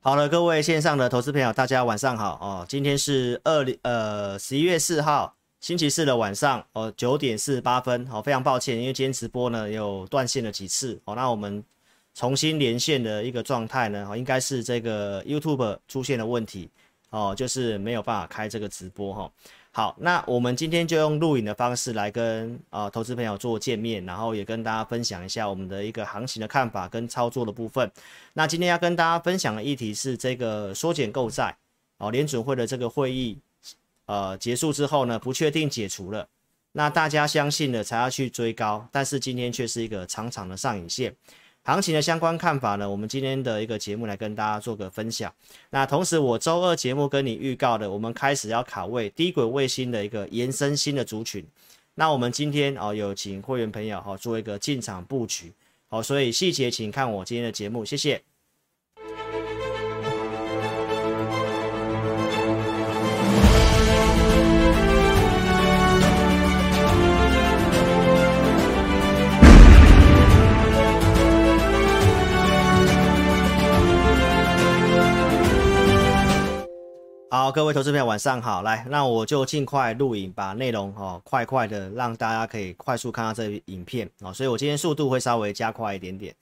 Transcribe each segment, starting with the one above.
好了，各位线上的投资朋友，大家晚上好哦。今天是二零呃十一月四号星期四的晚上哦，九点四十八分。好、非常抱歉，因为今天直播呢有断线了几次哦。那我们重新连线的一个状态呢，哦，应该是这个 YouTube 出现了问题哦，就是没有办法开这个直播哈。好，那我们今天就用录影的方式来跟啊、投资朋友做见面，然后也跟大家分享一下我们的一个行情的看法跟操作的部分。那今天要跟大家分享的议题是这个缩减购债哦，联准会的这个会议呃结束之后呢，不确定解除了，那大家相信了才要去追高，但是今天却是一个长长的上影线。行情的相关看法呢，我们今天的一个节目来跟大家做个分享。那同时，我周二节目跟你预告的，我们开始要卡位低轨卫星的一个延伸新的族群。那我们今天哦，有请会员朋友哈做一个进场布局，好，所以细节请看我今天的节目，谢谢。好，各位投资朋友，晚上好。来，那我就尽快录影，把内容哦，快快的让大家可以快速看到这影片哦。所以我今天速度会稍微加快一点点。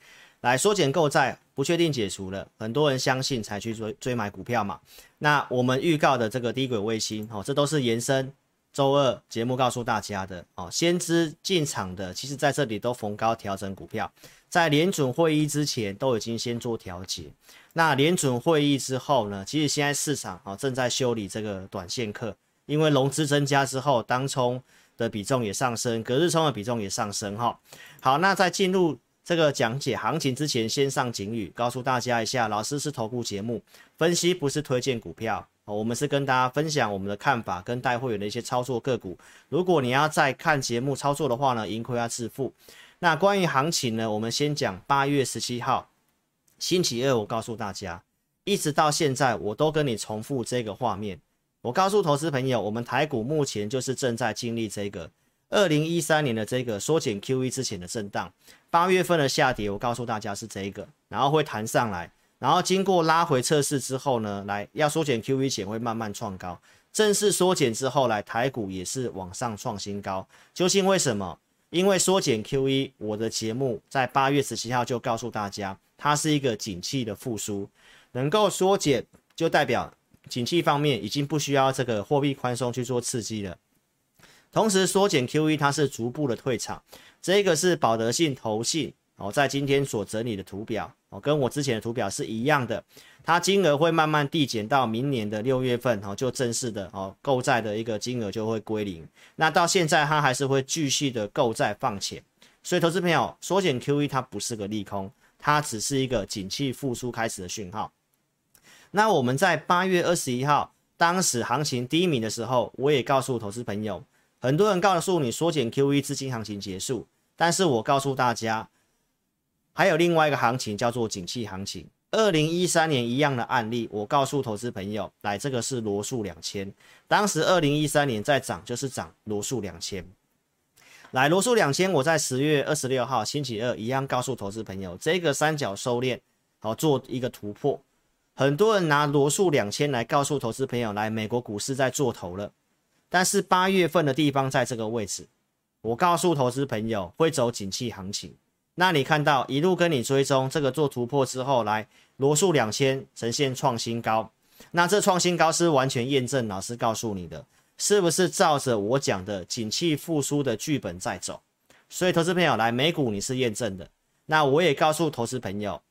来，缩减购债不确定解除了，很多人相信才去追追买股票嘛。那我们预告的这个低轨卫星哦，这都是延伸周二节目告诉大家的哦。先知进场的，其实在这里都逢高调整股票，在联准会议之前都已经先做调节。那联准会议之后呢？其实现在市场啊正在修理这个短线客，因为融资增加之后，当冲的比重也上升，隔日冲的比重也上升哈。好，那在进入这个讲解行情之前，先上警语，告诉大家一下，老师是投顾节目分析，不是推荐股票，我们是跟大家分享我们的看法跟带会员的一些操作个股。如果你要再看节目操作的话呢，盈亏要自负。那关于行情呢，我们先讲八月十七号。星期二，我告诉大家，一直到现在，我都跟你重复这个画面。我告诉投资朋友，我们台股目前就是正在经历这个二零一三年的这个缩减 QE 之前的震荡。八月份的下跌，我告诉大家是这个，然后会弹上来，然后经过拉回测试之后呢，来要缩减 QE 前会慢慢创高。正式缩减之后来，台股也是往上创新高。究竟为什么？因为缩减 QE，我的节目在八月十七号就告诉大家。它是一个景气的复苏，能够缩减就代表景气方面已经不需要这个货币宽松去做刺激了。同时缩减 QE 它是逐步的退场，这个是保德信投信哦，在今天所整理的图表哦，跟我之前的图表是一样的，它金额会慢慢递减到明年的六月份哦，就正式的哦购债的一个金额就会归零。那到现在它还是会继续的购债放钱，所以投资朋友缩减 QE 它不是个利空。它只是一个景气复苏开始的讯号。那我们在八月二十一号，当时行情低迷的时候，我也告诉投资朋友，很多人告诉你缩减 QE 资金行情结束，但是我告诉大家，还有另外一个行情叫做景气行情。二零一三年一样的案例，我告诉投资朋友，来，这个是罗素两千，当时二零一三年在涨，就是涨罗素两千。来罗素两千，我在十月二十六号星期二一样告诉投资朋友，这个三角收敛好做一个突破。很多人拿罗素两千来告诉投资朋友，来美国股市在做头了。但是八月份的地方在这个位置，我告诉投资朋友会走景气行情。那你看到一路跟你追踪这个做突破之后，来罗素两千呈现创新高。那这创新高是完全验证老师告诉你的。是不是照着我讲的景气复苏的剧本在走？所以投资朋友来美股你是验证的。那我也告诉投资朋友，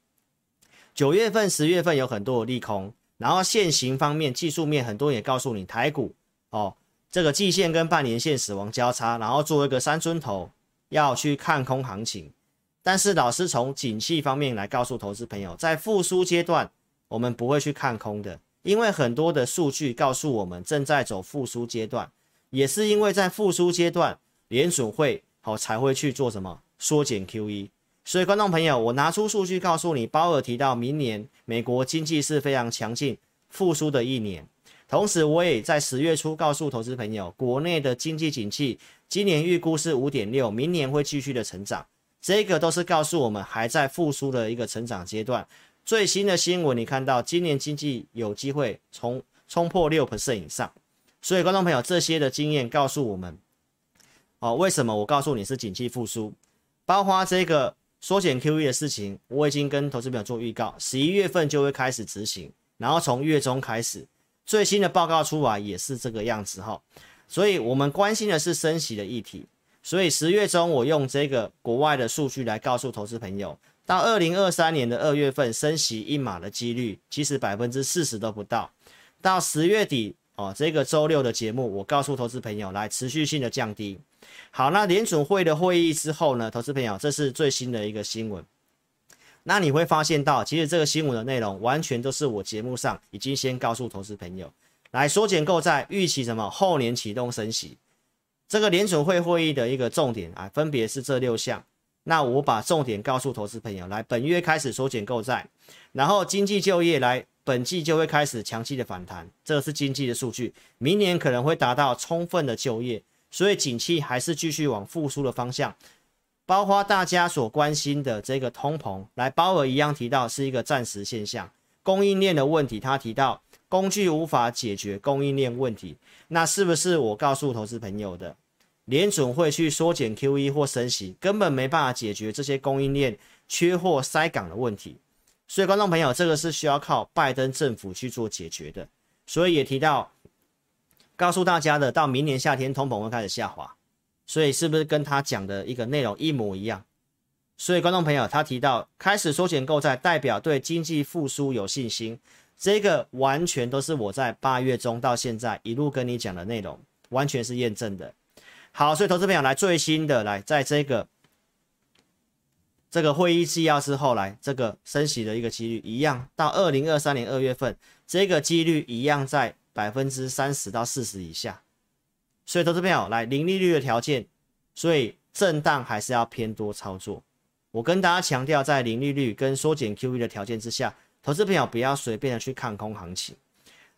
九月份、十月份有很多的利空，然后现行方面、技术面很多也告诉你台股哦，这个季线跟半年线死亡交叉，然后做一个三尊头要去看空行情。但是老师从景气方面来告诉投资朋友，在复苏阶段我们不会去看空的。因为很多的数据告诉我们正在走复苏阶段，也是因为在复苏阶段，联准会好才会去做什么缩减 QE。所以观众朋友，我拿出数据告诉你，鲍尔提到明年美国经济是非常强劲复苏的一年。同时，我也在十月初告诉投资朋友，国内的经济景气今年预估是五点六，明年会继续的成长。这个都是告诉我们还在复苏的一个成长阶段。最新的新闻，你看到今年经济有机会冲冲破六 percent 以上，所以观众朋友，这些的经验告诉我们，哦，为什么我告诉你是景气复苏？包括这个缩减 QE 的事情，我已经跟投资朋友做预告，十一月份就会开始执行，然后从月中开始，最新的报告出来也是这个样子哈。所以我们关心的是升息的议题，所以十月中我用这个国外的数据来告诉投资朋友。到二零二三年的二月份，升息一码的几率其实百分之四十都不到。到十月底哦，这个周六的节目，我告诉投资朋友来持续性的降低。好，那联准会的会议之后呢，投资朋友，这是最新的一个新闻。那你会发现到，其实这个新闻的内容完全都是我节目上已经先告诉投资朋友，来缩减购债，预期什么后年启动升息。这个联准会会议的一个重点啊，分别是这六项。那我把重点告诉投资朋友，来本月开始缩减购债，然后经济就业来本季就会开始强劲的反弹，这是经济的数据，明年可能会达到充分的就业，所以景气还是继续往复苏的方向，包括大家所关心的这个通膨，来鲍尔一样提到是一个暂时现象，供应链的问题，他提到工具无法解决供应链问题，那是不是我告诉投资朋友的？联准会去缩减 QE 或升息，根本没办法解决这些供应链缺货塞港的问题。所以，观众朋友，这个是需要靠拜登政府去做解决的。所以也提到，告诉大家的，到明年夏天通膨会开始下滑。所以是不是跟他讲的一个内容一模一样？所以，观众朋友，他提到开始缩减购债，代表对经济复苏有信心。这个完全都是我在八月中到现在一路跟你讲的内容，完全是验证的。好，所以投资朋友来最新的来，在这个这个会议纪要之后来，这个升息的一个几率一样，到二零二三年二月份，这个几率一样在百分之三十到四十以下。所以投资朋友来零利率的条件，所以震荡还是要偏多操作。我跟大家强调，在零利率跟缩减 QE 的条件之下，投资朋友不要随便的去看空行情。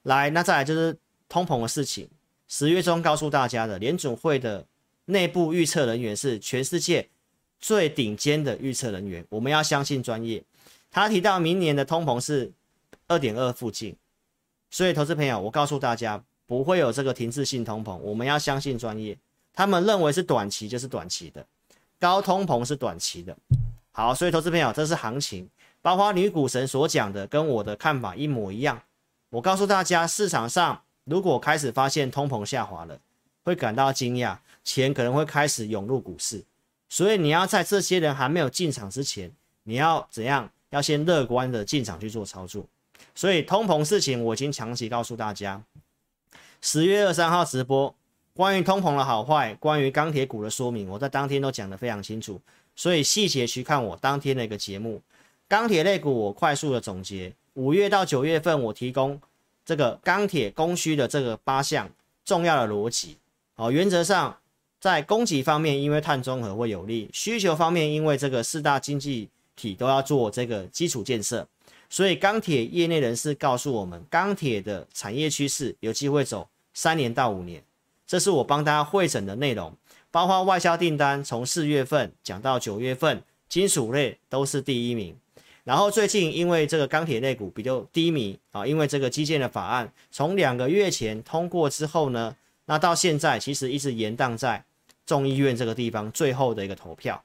来，那再来就是通膨的事情。十月中告诉大家的，联准会的内部预测人员是全世界最顶尖的预测人员，我们要相信专业。他提到明年的通膨是二点二附近，所以投资朋友，我告诉大家不会有这个停滞性通膨，我们要相信专业。他们认为是短期就是短期的，高通膨是短期的。好，所以投资朋友，这是行情，包括女股神所讲的，跟我的看法一模一样。我告诉大家，市场上。如果开始发现通膨下滑了，会感到惊讶，钱可能会开始涌入股市，所以你要在这些人还没有进场之前，你要怎样？要先乐观的进场去做操作。所以通膨事情我已经长期告诉大家，十月二三号直播关于通膨的好坏，关于钢铁股的说明，我在当天都讲得非常清楚，所以细节去看我当天的一个节目。钢铁类股我快速的总结，五月到九月份我提供。这个钢铁供需的这个八项重要的逻辑，哦，原则上在供给方面，因为碳中和会有利；需求方面，因为这个四大经济体都要做这个基础建设，所以钢铁业内人士告诉我们，钢铁的产业趋势有机会走三年到五年。这是我帮大家会诊的内容，包括外销订单从四月份讲到九月份，金属类都是第一名。然后最近因为这个钢铁类股比较低迷啊，因为这个基建的法案从两个月前通过之后呢，那到现在其实一直延宕在众议院这个地方最后的一个投票。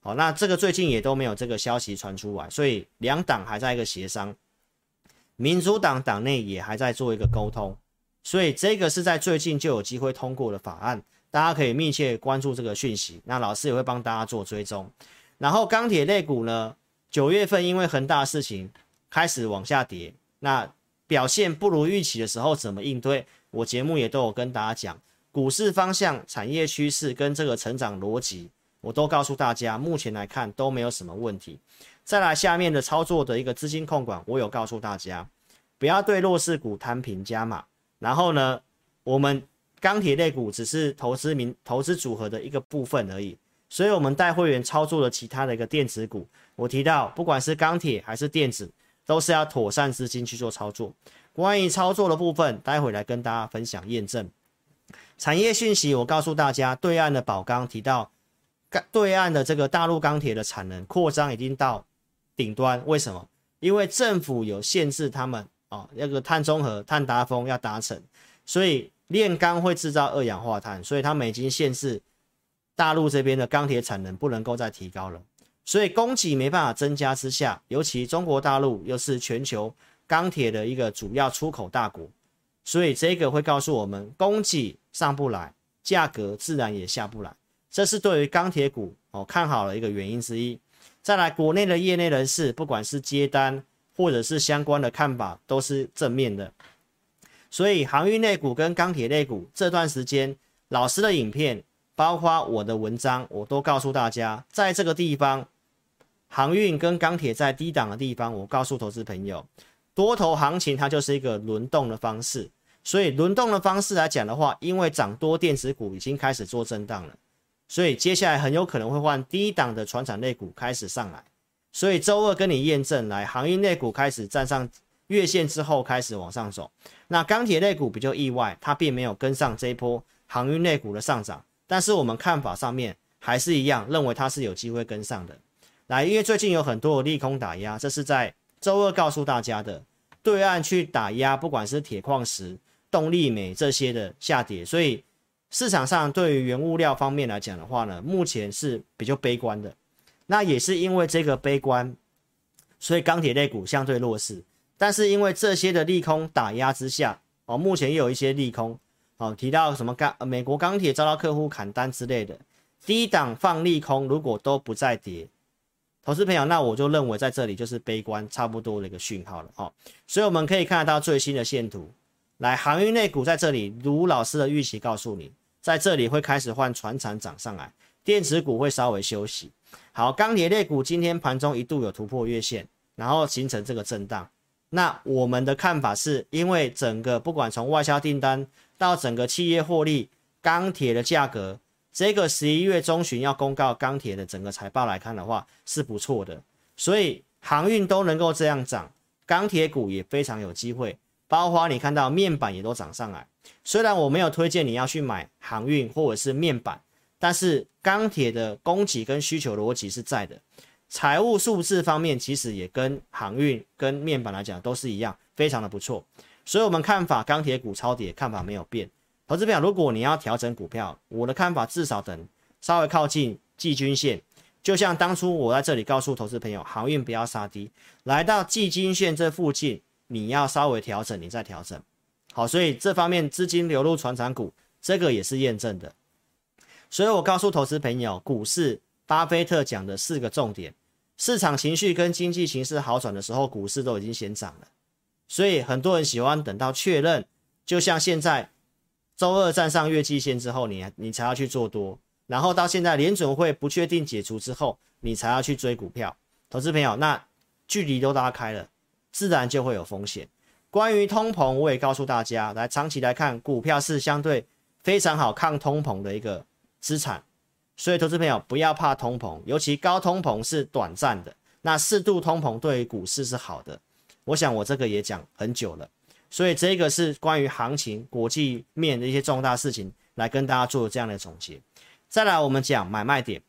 好，那这个最近也都没有这个消息传出来，所以两党还在一个协商，民主党党内也还在做一个沟通，所以这个是在最近就有机会通过的法案，大家可以密切关注这个讯息。那老师也会帮大家做追踪。然后钢铁类股呢？九月份因为恒大事情开始往下跌，那表现不如预期的时候怎么应对？我节目也都有跟大家讲，股市方向、产业趋势跟这个成长逻辑，我都告诉大家，目前来看都没有什么问题。再来下面的操作的一个资金控管，我有告诉大家，不要对弱势股摊平加码。然后呢，我们钢铁类股只是投资名投资组合的一个部分而已，所以我们带会员操作的其他的一个电子股。我提到，不管是钢铁还是电子，都是要妥善资金去做操作。关于操作的部分，待会来跟大家分享验证。产业讯息，我告诉大家，对岸的宝钢提到，对岸的这个大陆钢铁的产能扩张已经到顶端。为什么？因为政府有限制他们哦，那个碳中和、碳达峰要达成，所以炼钢会制造二氧化碳，所以他们已经限制大陆这边的钢铁产能不能够再提高了。所以供给没办法增加之下，尤其中国大陆又是全球钢铁的一个主要出口大国，所以这个会告诉我们，供给上不来，价格自然也下不来。这是对于钢铁股哦看好了一个原因之一。再来，国内的业内人士，不管是接单或者是相关的看法，都是正面的。所以航运类股跟钢铁类股这段时间，老师的影片，包括我的文章，我都告诉大家，在这个地方。航运跟钢铁在低档的地方，我告诉投资朋友，多头行情它就是一个轮动的方式。所以轮动的方式来讲的话，因为涨多电子股已经开始做震荡了，所以接下来很有可能会换低档的船产类股开始上来。所以周二跟你验证来，航运类股开始站上月线之后开始往上走。那钢铁类股比较意外，它并没有跟上这一波航运类股的上涨，但是我们看法上面还是一样，认为它是有机会跟上的。来，因为最近有很多利空打压，这是在周二告诉大家的。对岸去打压，不管是铁矿石、动力煤这些的下跌，所以市场上对于原物料方面来讲的话呢，目前是比较悲观的。那也是因为这个悲观，所以钢铁类股相对弱势。但是因为这些的利空打压之下，哦，目前又有一些利空，哦，提到什么钢美国钢铁遭到客户砍单之类的，低档放利空，如果都不再跌。投资朋友，那我就认为在这里就是悲观差不多的一个讯号了哦，所以我们可以看得到最新的线图，来航运类股在这里，卢老师的预期告诉你，在这里会开始换传产涨上来，电子股会稍微休息。好，钢铁类股今天盘中一度有突破月线，然后形成这个震荡。那我们的看法是因为整个不管从外销订单到整个企业获利，钢铁的价格。这个十一月中旬要公告钢铁的整个财报来看的话是不错的，所以航运都能够这样涨，钢铁股也非常有机会。包括你看到面板也都涨上来，虽然我没有推荐你要去买航运或者是面板，但是钢铁的供给跟需求逻辑是在的。财务数字方面其实也跟航运跟面板来讲都是一样，非常的不错。所以我们看法钢铁股超跌看法没有变。投资票，如果你要调整股票，我的看法至少等稍微靠近季均线，就像当初我在这里告诉投资朋友，航运不要杀低，来到季均线这附近，你要稍微调整，你再调整。好，所以这方面资金流入传产股，这个也是验证的。所以我告诉投资朋友，股市巴菲特讲的四个重点，市场情绪跟经济形势好转的时候，股市都已经先涨了。所以很多人喜欢等到确认，就像现在。周二站上月季线之后你，你你才要去做多，然后到现在联准会不确定解除之后，你才要去追股票。投资朋友，那距离都拉开了，自然就会有风险。关于通膨，我也告诉大家，来长期来看，股票是相对非常好抗通膨的一个资产，所以投资朋友不要怕通膨，尤其高通膨是短暂的，那适度通膨对于股市是好的。我想我这个也讲很久了。所以这个是关于行情、国际面的一些重大事情，来跟大家做这样的总结。再来，我们讲买卖点。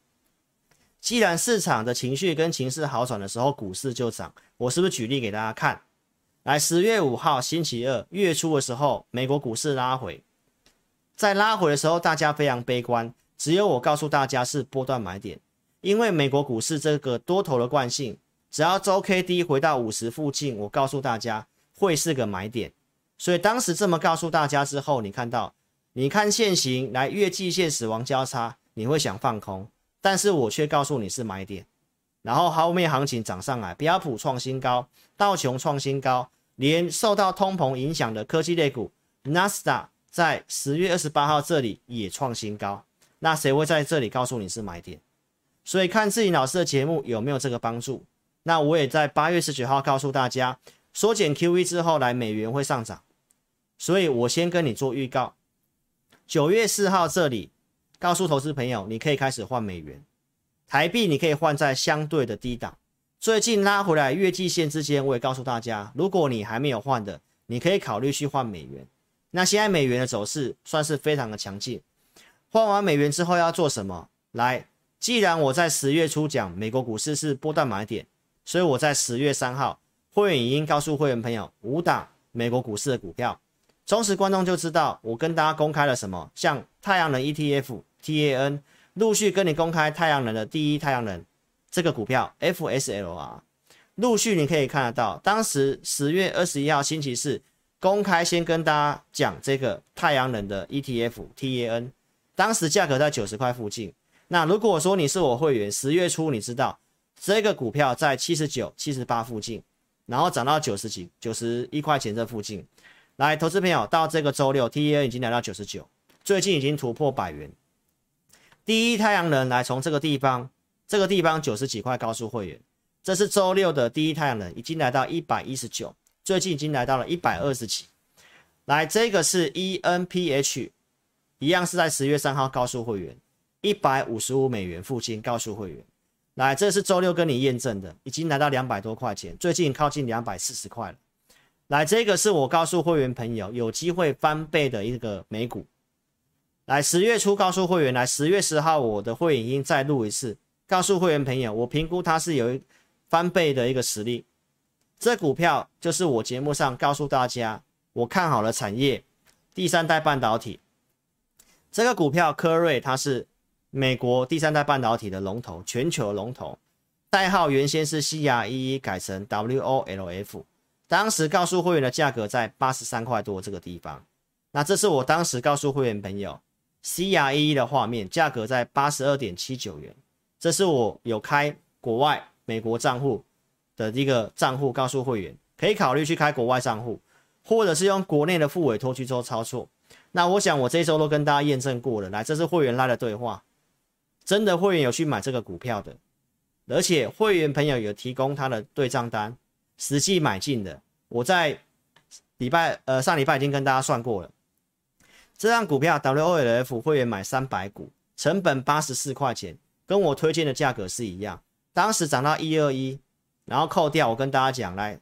既然市场的情绪跟情势好转的时候，股市就涨。我是不是举例给大家看？来，十月五号星期二月初的时候，美国股市拉回，在拉回的时候，大家非常悲观，只有我告诉大家是波段买点，因为美国股市这个多头的惯性，只要周 K D 回到五十附近，我告诉大家。会是个买点，所以当时这么告诉大家之后，你看到，你看线型来月季线死亡交叉，你会想放空，但是我却告诉你是买点，然后后面行情涨上来，标普创新高，道琼创新高，连受到通膨影响的科技类股纳斯达在十月二十八号这里也创新高，那谁会在这里告诉你是买点？所以看志颖老师的节目有没有这个帮助？那我也在八月十九号告诉大家。缩减 QE 之后，来美元会上涨，所以我先跟你做预告。九月四号这里告诉投资朋友，你可以开始换美元，台币你可以换在相对的低档。最近拉回来月季线之间，我也告诉大家，如果你还没有换的，你可以考虑去换美元。那现在美元的走势算是非常的强劲，换完美元之后要做什么？来，既然我在十月初讲美国股市是波段买点，所以我在十月三号。会员已经告诉会员朋友五档美国股市的股票，忠实观众就知道我跟大家公开了什么，像太阳能 ETF TAN，陆续跟你公开太阳能的第一太阳能这个股票 FSLR，陆续你可以看得到，当时十月二十一号星期四公开先跟大家讲这个太阳能的 ETF TAN，当时价格在九十块附近。那如果说你是我会员，十月初你知道这个股票在七十九、七十八附近。然后涨到九十几、九十一块钱这附近，来，投资朋友到这个周六，TAN 已经来到九十九，最近已经突破百元。第一太阳能来从这个地方，这个地方九十几块告诉会员，这是周六的第一太阳能已经来到一百一十九，最近已经来到了一百二十几。来，这个是 ENPH，一样是在十月三号告诉会员，一百五十五美元附近告诉会员。来，这是周六跟你验证的，已经来到两百多块钱，最近靠近两百四十块了。来，这个是我告诉会员朋友有机会翻倍的一个美股。来，十月初告诉会员，来十月十号我的会员已经再录一次，告诉会员朋友，我评估它是有翻倍的一个实力。这股票就是我节目上告诉大家，我看好了产业，第三代半导体。这个股票科瑞它是。美国第三代半导体的龙头，全球龙头，代号原先是 CREE，改成 WOLF。当时告诉会员的价格在八十三块多这个地方。那这是我当时告诉会员朋友 CREE 的画面，价格在八十二点七九元。这是我有开国外美国账户的一个账户，告诉会员可以考虑去开国外账户，或者是用国内的副委托去做操作。那我想我这一周都跟大家验证过了。来，这是会员拉的对话。真的会员有去买这个股票的，而且会员朋友有提供他的对账单，实际买进的。我在礼拜呃上礼拜已经跟大家算过了，这张股票 WOLF 会员买三百股，成本八十四块钱，跟我推荐的价格是一样。当时涨到一二一，然后扣掉我跟大家讲，来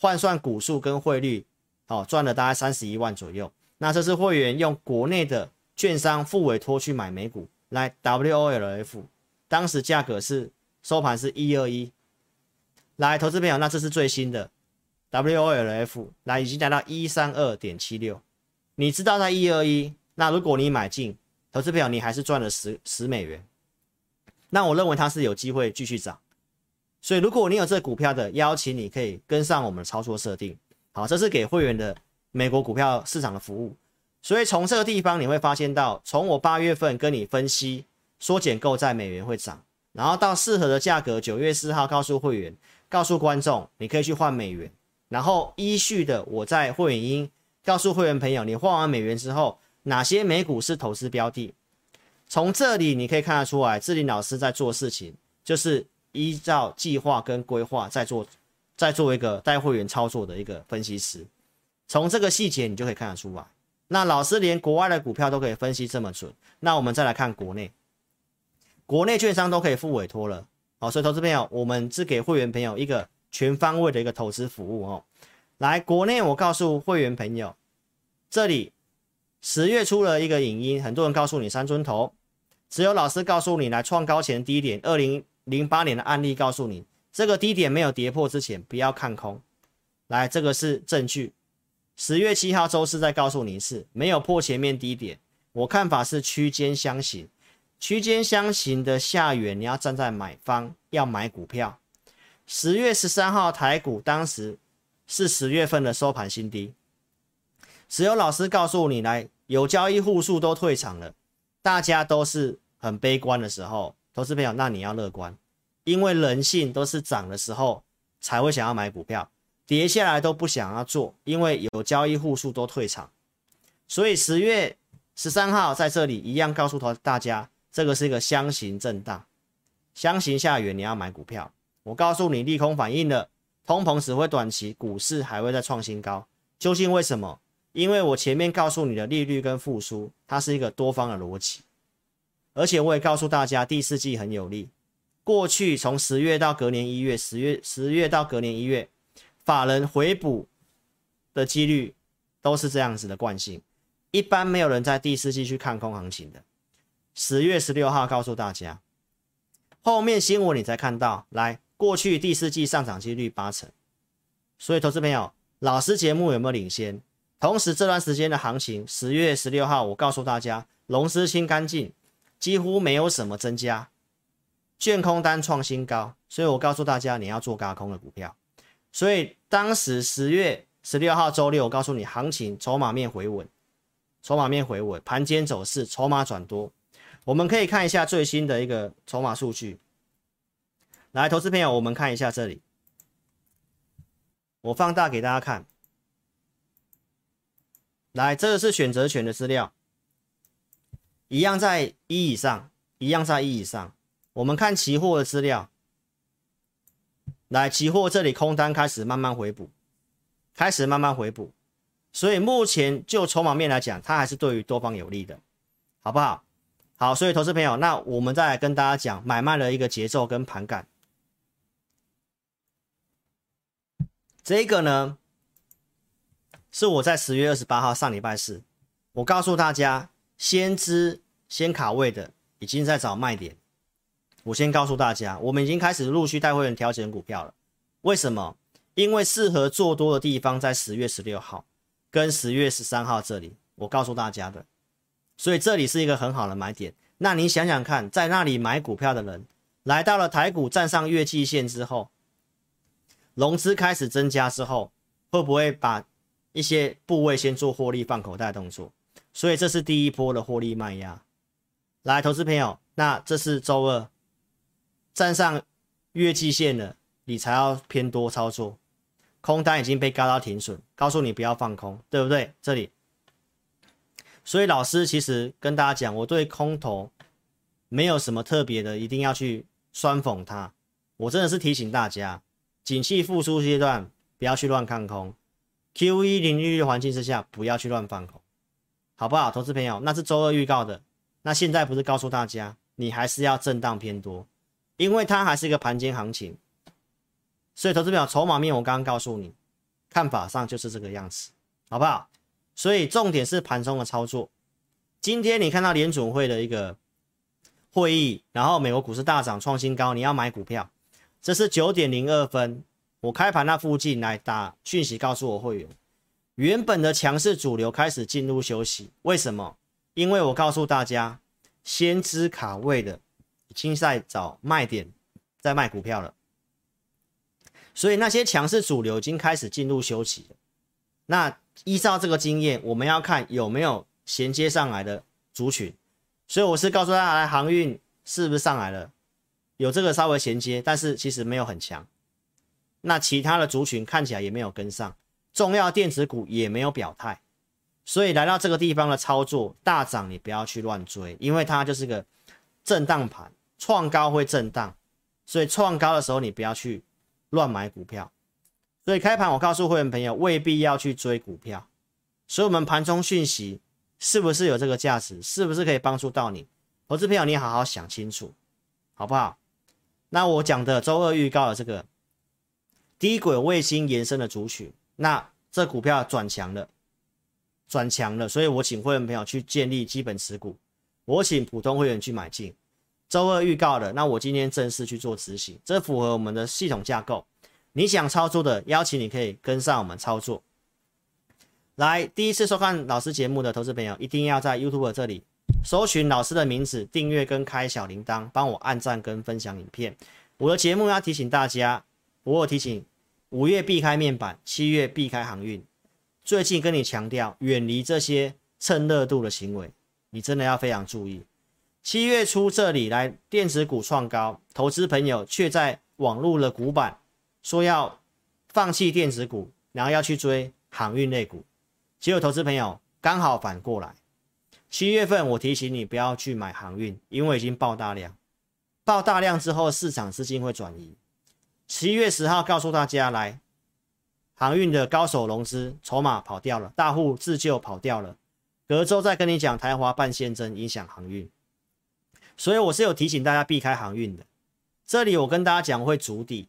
换算股数跟汇率，哦赚了大概三十一万左右。那这是会员用国内的券商付委托去买美股。来 WOLF，当时价格是收盘是一二一。来，投资朋友，那这是最新的 WOLF，来已经达到一三二点七六。你知道在一二一，那如果你买进，投资朋友你还是赚了十十美元。那我认为它是有机会继续涨。所以如果你有这股票的，邀请你可以跟上我们的操作设定。好，这是给会员的美国股票市场的服务。所以从这个地方你会发现到，从我八月份跟你分析缩减购债美元会涨，然后到适合的价格，九月四号告诉会员、告诉观众，你可以去换美元，然后依序的我在会员音告诉会员朋友，你换完美元之后，哪些美股是投资标的？从这里你可以看得出来，志霖老师在做事情，就是依照计划跟规划在做，在做一个带会员操作的一个分析师。从这个细节你就可以看得出来。那老师连国外的股票都可以分析这么准，那我们再来看国内，国内券商都可以付委托了，好，所以投资朋友，我们只给会员朋友一个全方位的一个投资服务哦。来，国内我告诉会员朋友，这里十月出了一个影音，很多人告诉你三尊头，只有老师告诉你来创高前低点，二零零八年的案例告诉你，这个低点没有跌破之前不要看空，来，这个是证据。十月七号周四再告诉你一次，没有破前面低点，我看法是区间箱型，区间箱型的下缘你要站在买方，要买股票。十月十三号台股当时是十月份的收盘新低，只有老师告诉你来，有交易户数都退场了，大家都是很悲观的时候，投资朋友，那你要乐观，因为人性都是涨的时候才会想要买股票。跌下来都不想要做，因为有交易户数都退场，所以十月十三号在这里一样告诉大家，这个是一个箱型震荡，箱型下缘你要买股票。我告诉你利空反应了，通膨只会短期，股市还会再创新高。究竟为什么？因为我前面告诉你的利率跟复苏，它是一个多方的逻辑，而且我也告诉大家第四季很有利。过去从十月到隔年一月，十月十月到隔年一月。法人回补的几率都是这样子的惯性，一般没有人在第四季去看空行情的。十月十六号告诉大家，后面新闻你才看到，来，过去第四季上涨几率八成，所以投资朋友，老师节目有没有领先？同时这段时间的行情，十月十六号我告诉大家，融资清干净，几乎没有什么增加，券空单创新高，所以我告诉大家你要做高空的股票。所以当时十月十六号周六，我告诉你行情筹码面回稳，筹码面回稳，盘间走势筹码转多。我们可以看一下最新的一个筹码数据。来，投资朋友，我们看一下这里，我放大给大家看。来，这个是选择权的资料，一样在一以上，一样在一以上。我们看期货的资料，来，期货这里空单开始慢慢回补，开始慢慢回补，所以目前就筹码面来讲，它还是对于多方有利的，好不好？好，所以投资朋友，那我们再来跟大家讲买卖的一个节奏跟盘感。这个呢，是我在十月二十八号上礼拜四，我告诉大家，先知先卡位的已经在找卖点。我先告诉大家，我们已经开始陆续带会员挑选股票了。为什么？因为适合做多的地方在十月十六号跟十月十三号这里，我告诉大家的。所以这里是一个很好的买点。那你想想看，在那里买股票的人，来到了台股站上月季线之后，融资开始增加之后，会不会把一些部位先做获利放口袋动作？所以这是第一波的获利卖压。来，投资朋友，那这是周二站上月季线了，你才要偏多操作，空单已经被高到停损，告诉你不要放空，对不对？这里。所以老师其实跟大家讲，我对空头没有什么特别的，一定要去酸讽它。我真的是提醒大家，景气复苏阶段不要去乱看空，QE 零利率环境之下不要去乱放空，好不好？投资朋友，那是周二预告的，那现在不是告诉大家，你还是要震荡偏多，因为它还是一个盘间行情。所以投资表，筹码面我刚刚告诉你，看法上就是这个样子，好不好？所以重点是盘中的操作。今天你看到联准会的一个会议，然后美国股市大涨创新高，你要买股票。这是九点零二分，我开盘那附近来打讯息告诉我会员，原本的强势主流开始进入休息。为什么？因为我告诉大家，先知卡位的已经在找卖点，在卖股票了。所以那些强势主流已经开始进入休息了。那依照这个经验，我们要看有没有衔接上来的族群，所以我是告诉大家，航运是不是上来了？有这个稍微衔接，但是其实没有很强。那其他的族群看起来也没有跟上，重要电子股也没有表态，所以来到这个地方的操作大涨，你不要去乱追，因为它就是个震荡盘，创高会震荡，所以创高的时候你不要去乱买股票。所以开盘，我告诉会员朋友，未必要去追股票。所以，我们盘中讯息是不是有这个价值？是不是可以帮助到你？投资朋友，你好好想清楚，好不好？那我讲的周二预告的这个低轨卫星延伸的族群，那这股票转强了，转强了。所以我请会员朋友去建立基本持股，我请普通会员去买进。周二预告的，那我今天正式去做执行，这符合我们的系统架构。你想操作的，邀请你可以跟上我们操作。来，第一次收看老师节目的投资朋友，一定要在 YouTube 这里搜寻老师的名字，订阅跟开小铃铛，帮我按赞跟分享影片。我的节目要提醒大家，我有提醒，五月避开面板，七月避开航运。最近跟你强调，远离这些蹭热度的行为，你真的要非常注意。七月初这里来电子股创高，投资朋友却在网络的股板。说要放弃电子股，然后要去追航运类股，结果投资朋友刚好反过来。七月份我提醒你不要去买航运，因为已经爆大量，爆大量之后市场资金会转移。十一月十号告诉大家来，航运的高手融资筹码跑掉了，大户自救跑掉了。隔周再跟你讲台华半现增影响航运，所以我是有提醒大家避开航运的。这里我跟大家讲会筑底。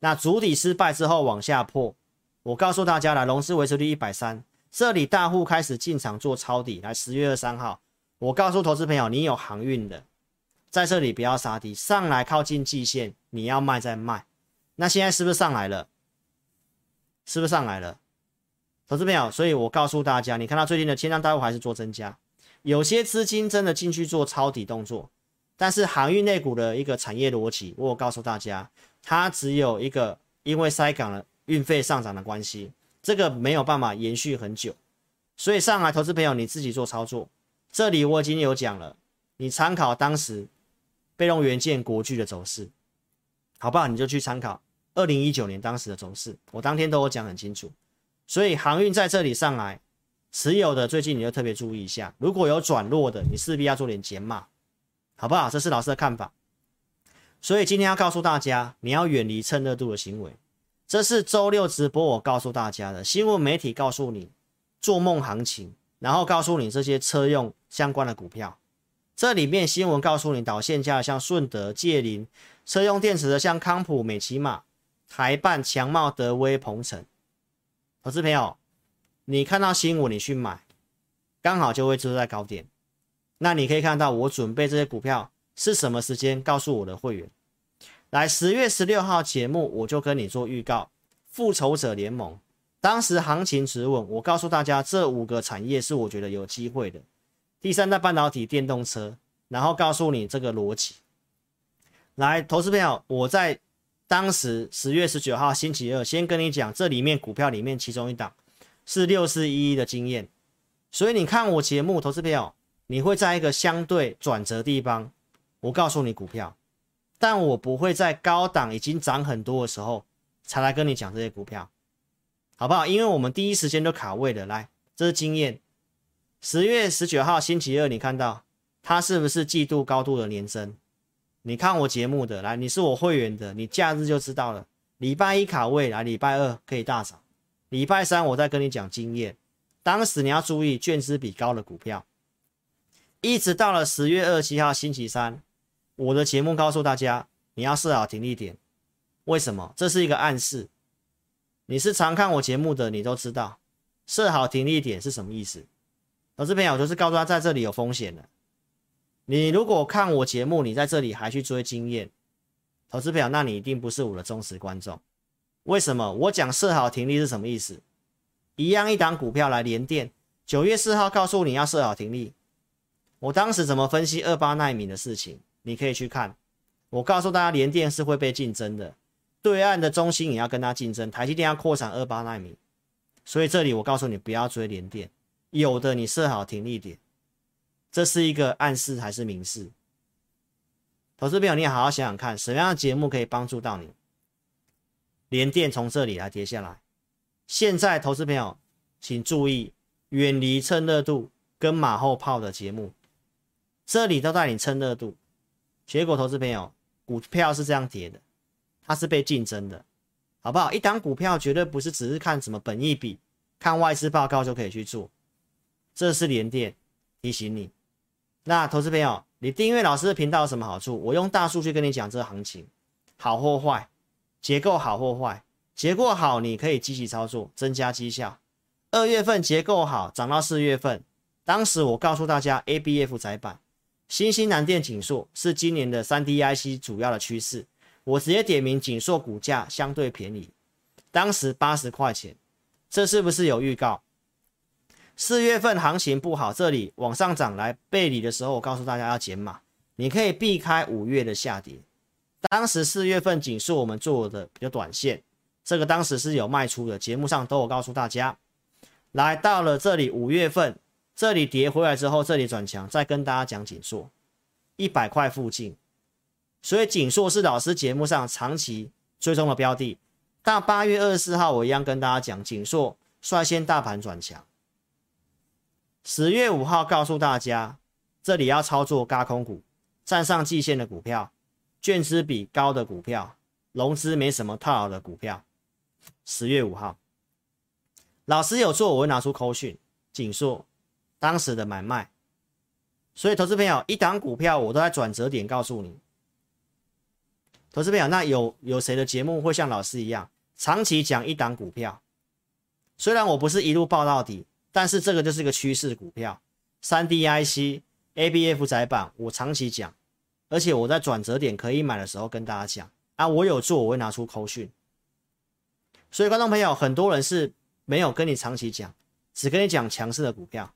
那筑底失败之后往下破，我告诉大家了，融资维持率一百三，这里大户开始进场做抄底。来，十月二三号，我告诉投资朋友，你有航运的，在这里不要杀低，上来靠近季线，你要卖再卖。那现在是不是上来了？是不是上来了？投资朋友，所以我告诉大家，你看到最近的千张大户还是做增加，有些资金真的进去做抄底动作，但是航运内股的一个产业逻辑，我告诉大家，它只有一个，因为塞港了运费上涨的关系，这个没有办法延续很久，所以上来投资朋友你自己做操作，这里我已经有讲了，你参考当时被动元件国巨的走势，好不好？你就去参考二零一九年当时的走势，我当天都有讲很清楚。所以航运在这里上来，持有的最近你就特别注意一下，如果有转弱的，你势必要做点减码，好不好？这是老师的看法。所以今天要告诉大家，你要远离蹭热度的行为。这是周六直播我告诉大家的，新闻媒体告诉你做梦行情，然后告诉你这些车用相关的股票。这里面新闻告诉你导线架的像顺德、界林，车用电池的像康普、美琪玛、台办、强茂、德威、鹏程。投资朋友，你看到新闻，你去买，刚好就会住在高点。那你可以看到我准备这些股票是什么时间？告诉我的会员，来十月十六号节目我就跟你做预告，复仇者联盟。当时行情止稳，我告诉大家这五个产业是我觉得有机会的。第三代半导体、电动车，然后告诉你这个逻辑。来，投资朋友，我在。当时十月十九号星期二，先跟你讲，这里面股票里面其中一档是六四一一的经验，所以你看我节目，投资朋友，你会在一个相对转折地方，我告诉你股票，但我不会在高档已经涨很多的时候才来跟你讲这些股票，好不好？因为我们第一时间都卡位的，来，这是经验。十月十九号星期二，你看到它是不是季度高度的连升？你看我节目的，来，你是我会员的，你假日就知道了。礼拜一卡位，来，礼拜二可以大涨，礼拜三我再跟你讲经验。当时你要注意券资比高的股票，一直到了十月二十七号星期三，我的节目告诉大家，你要设好停利点。为什么？这是一个暗示。你是常看我节目的，你都知道设好停利点是什么意思。投资朋友就是告诉他，在这里有风险的。你如果看我节目，你在这里还去追经验，投资朋友，那你一定不是我的忠实观众。为什么？我讲设好停利是什么意思？一样一档股票来连电，九月四号告诉你要设好停利。我当时怎么分析二八奈米的事情？你可以去看。我告诉大家，联电是会被竞争的，对岸的中芯也要跟它竞争，台积电要扩产二八奈米。所以这里我告诉你，不要追联电，有的你设好停利点。这是一个暗示还是明示？投资朋友，你好好想想看，什么样的节目可以帮助到你？联电从这里来跌下来，现在投资朋友请注意，远离蹭热度跟马后炮的节目，这里都带你蹭热度，结果投资朋友股票是这样跌的，它是被竞争的，好不好？一档股票绝对不是只是看什么本益比、看外资报告就可以去做，这是连电提醒你。那投资朋友，你订阅老师的频道有什么好处？我用大数据跟你讲这个行情好或坏，结构好或坏，结构好你可以积极操作，增加绩效。二月份结构好，涨到四月份，当时我告诉大家，ABF 窄板、新兴南电、景硕是今年的三 D IC 主要的趋势。我直接点名景硕股价相对便宜，当时八十块钱，这是不是有预告？四月份行情不好，这里往上涨来背离的时候，我告诉大家要减码，你可以避开五月的下跌。当时四月份仅是我们做的比较短线，这个当时是有卖出的，节目上都有告诉大家。来到了这里五月份，这里跌回来之后，这里转强，再跟大家讲景硕一百块附近，所以景硕是老师节目上长期追踪的标的。到八月二十四号，我一样跟大家讲景硕率先大盘转强。十月五号告诉大家，这里要操作高空股，站上季线的股票，券资比高的股票，融资没什么套牢的股票。十月五号，老师有做，我会拿出扣讯，紧缩当时的买卖。所以，投资朋友，一档股票我都在转折点告诉你。投资朋友，那有有谁的节目会像老师一样，长期讲一档股票？虽然我不是一路报到底。但是这个就是个趋势股票，三 D IC、ABF 载板，我长期讲，而且我在转折点可以买的时候跟大家讲啊，我有做，我会拿出扣讯。所以观众朋友，很多人是没有跟你长期讲，只跟你讲强势的股票。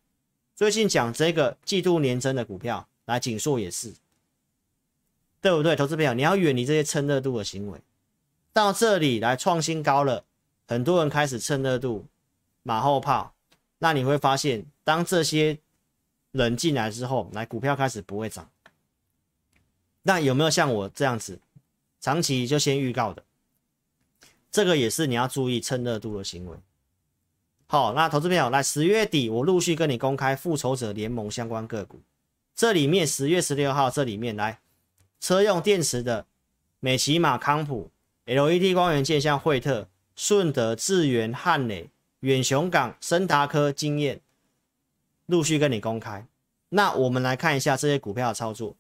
最近讲这个季度年增的股票，来景硕也是，对不对？投资朋友，你要远离这些蹭热度的行为。到这里来创新高了，很多人开始蹭热度，马后炮。那你会发现，当这些人进来之后，来股票开始不会涨。那有没有像我这样子，长期就先预告的？这个也是你要注意蹭热度的行为。好，那投资朋友来，十月底我陆续跟你公开复仇者联盟相关个股。这里面十月十六号这里面来，车用电池的美琪玛、康普、LED 光元件像惠特、顺德、智源、汉磊、远雄港、森达科、经验，陆续跟你公开。那我们来看一下这些股票的操作。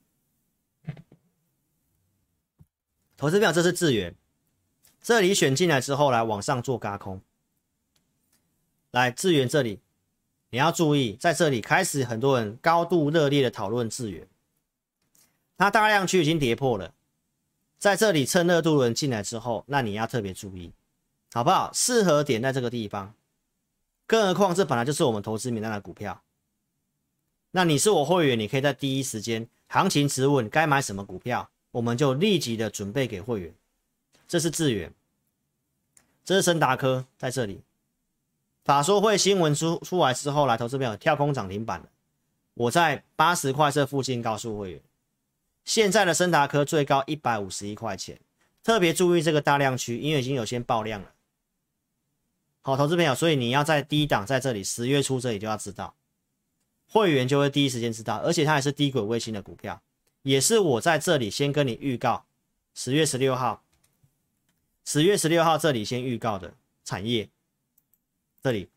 投资朋友，这是智源，这里选进来之后来往上做轧空。来智原这里，你要注意，在这里开始很多人高度热烈的讨论智原，它大量区已经跌破了，在这里趁热度的人进来之后，那你要特别注意，好不好？适合点在这个地方，更何况这本来就是我们投资名单的股票，那你是我会员，你可以在第一时间行情直问该买什么股票，我们就立即的准备给会员。这是智原，这是森达科在这里。法说会新闻出出来之后，来投资朋友跳空涨停板。我在八十块这附近告诉会员，现在的升达科最高一百五十一块钱，特别注意这个大量区，因为已经有先爆量了。好，投资朋友，所以你要在低档在这里十月初这里就要知道，会员就会第一时间知道，而且它还是低轨卫星的股票，也是我在这里先跟你预告，十月十六号，十月十六号这里先预告的产业。这里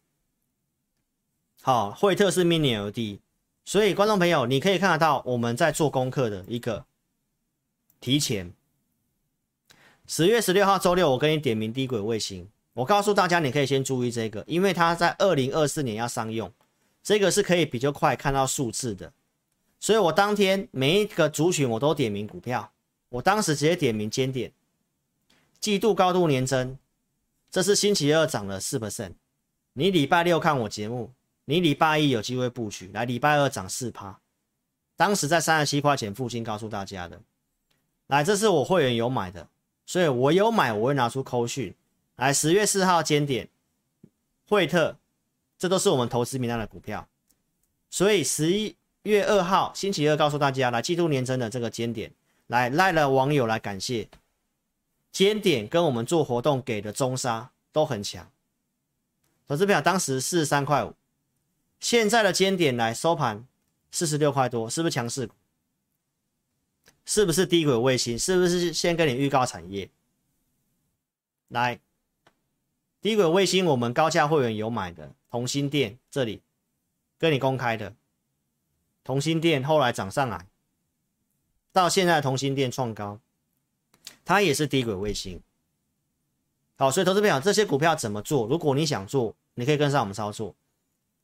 好，惠特是 Mini LED，所以观众朋友，你可以看得到我们在做功课的一个提前。十月十六号周六，我跟你点名低轨卫星，我告诉大家，你可以先注意这个，因为它在二零二四年要商用，这个是可以比较快看到数字的。所以我当天每一个族群我都点名股票，我当时直接点名尖点，季度高度年增，这是星期二涨了四 percent。你礼拜六看我节目，你礼拜一有机会布局，来礼拜二涨四趴，当时在三十七块钱附近告诉大家的，来这是我会员有买的，所以我有买我会拿出扣讯，来十月四号尖点，惠特，这都是我们投资名单的股票，所以十一月二号星期二告诉大家来季度年增的这个尖点，来赖了网友来感谢，尖点跟我们做活动给的中沙都很强。投资票当时四十三块五，现在的尖点来收盘四十六块多，是不是强势股？是不是低轨卫星？是不是先跟你预告产业？来，低轨卫星我们高价会员有买的，同心电这里跟你公开的，同心电后来涨上来，到现在同心电创高，它也是低轨卫星。好，所以投资朋友，这些股票怎么做？如果你想做，你可以跟上我们操作。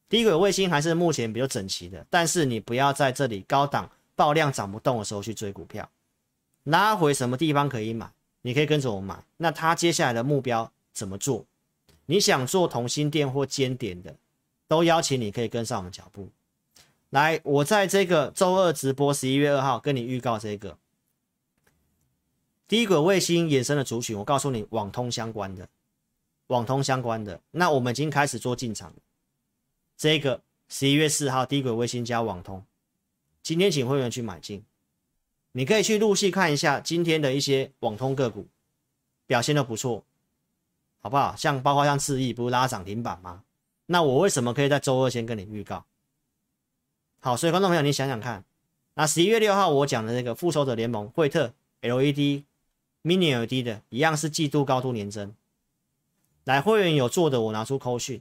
低轨卫星还是目前比较整齐的，但是你不要在这里高档爆量涨不动的时候去追股票。拉回什么地方可以买？你可以跟着我买。那它接下来的目标怎么做？你想做同心电或尖点的，都邀请你可以跟上我们脚步。来，我在这个周二直播，十一月二号跟你预告这个。低轨卫星衍生的族群，我告诉你，网通相关的，网通相关的，那我们已经开始做进场。这个十一月四号，低轨卫星加网通，今天请会员去买进，你可以去陆续看一下今天的一些网通个股表现的不错，好不好？像包括像智易不是拉涨停板吗？那我为什么可以在周二先跟你预告？好，所以观众朋友，你想想看，那十一月六号我讲的那个复仇者联盟，惠特 LED。Mini LED 的一样是季度高度年增，来会员有做的，我拿出扣讯，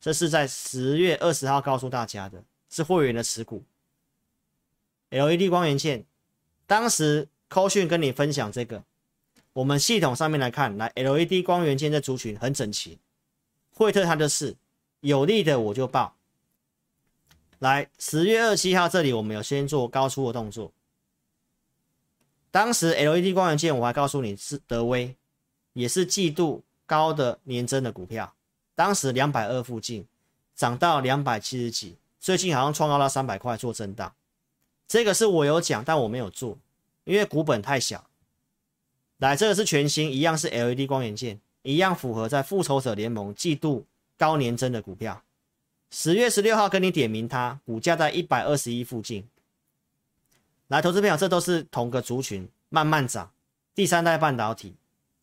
这是在十月二十号告诉大家的，是会员的持股。LED 光元件，当时扣讯跟你分享这个，我们系统上面来看，来 LED 光元件这族群很整齐，惠特它的是有利的我就报，来十月二十七号这里我们有先做高出的动作。当时 LED 光元件，我还告诉你是德威，也是季度高的年增的股票，当时两百二附近，涨到两百七十几，最近好像创高到三百块做震荡。这个是我有讲，但我没有做，因为股本太小。来，这个是全新，一样是 LED 光元件，一样符合在复仇者联盟季度高年增的股票。十月十六号跟你点名它，股价在一百二十一附近。来，投资朋友，这都是同个族群，慢慢涨。第三代半导体，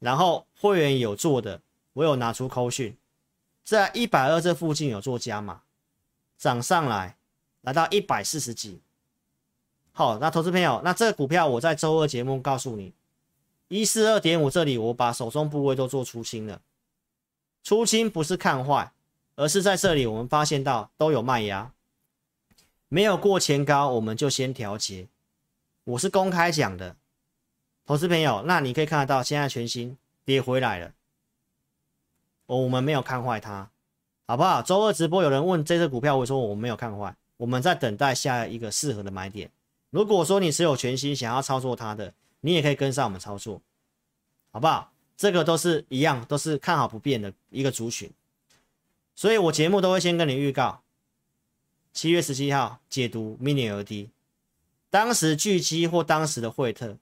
然后会员有做的，我有拿出扣讯，在一百二这附近有做加码，涨上来，来到一百四十几。好，那投资朋友，那这个股票我在周二节目告诉你，一四二点五这里我把手中部位都做出清了，出清不是看坏。而是在这里，我们发现到都有卖压，没有过前高，我们就先调节。我是公开讲的，投资朋友，那你可以看得到，现在全新跌回来了，我们没有看坏它，好不好？周二直播有人问这只股票，我说我们没有看坏，我们在等待下一个适合的买点。如果说你持有全新想要操作它的，你也可以跟上我们操作，好不好？这个都是一样，都是看好不变的一个族群。所以我节目都会先跟你预告，七月十七号解读 Mini LED，当时巨基或当时的惠特，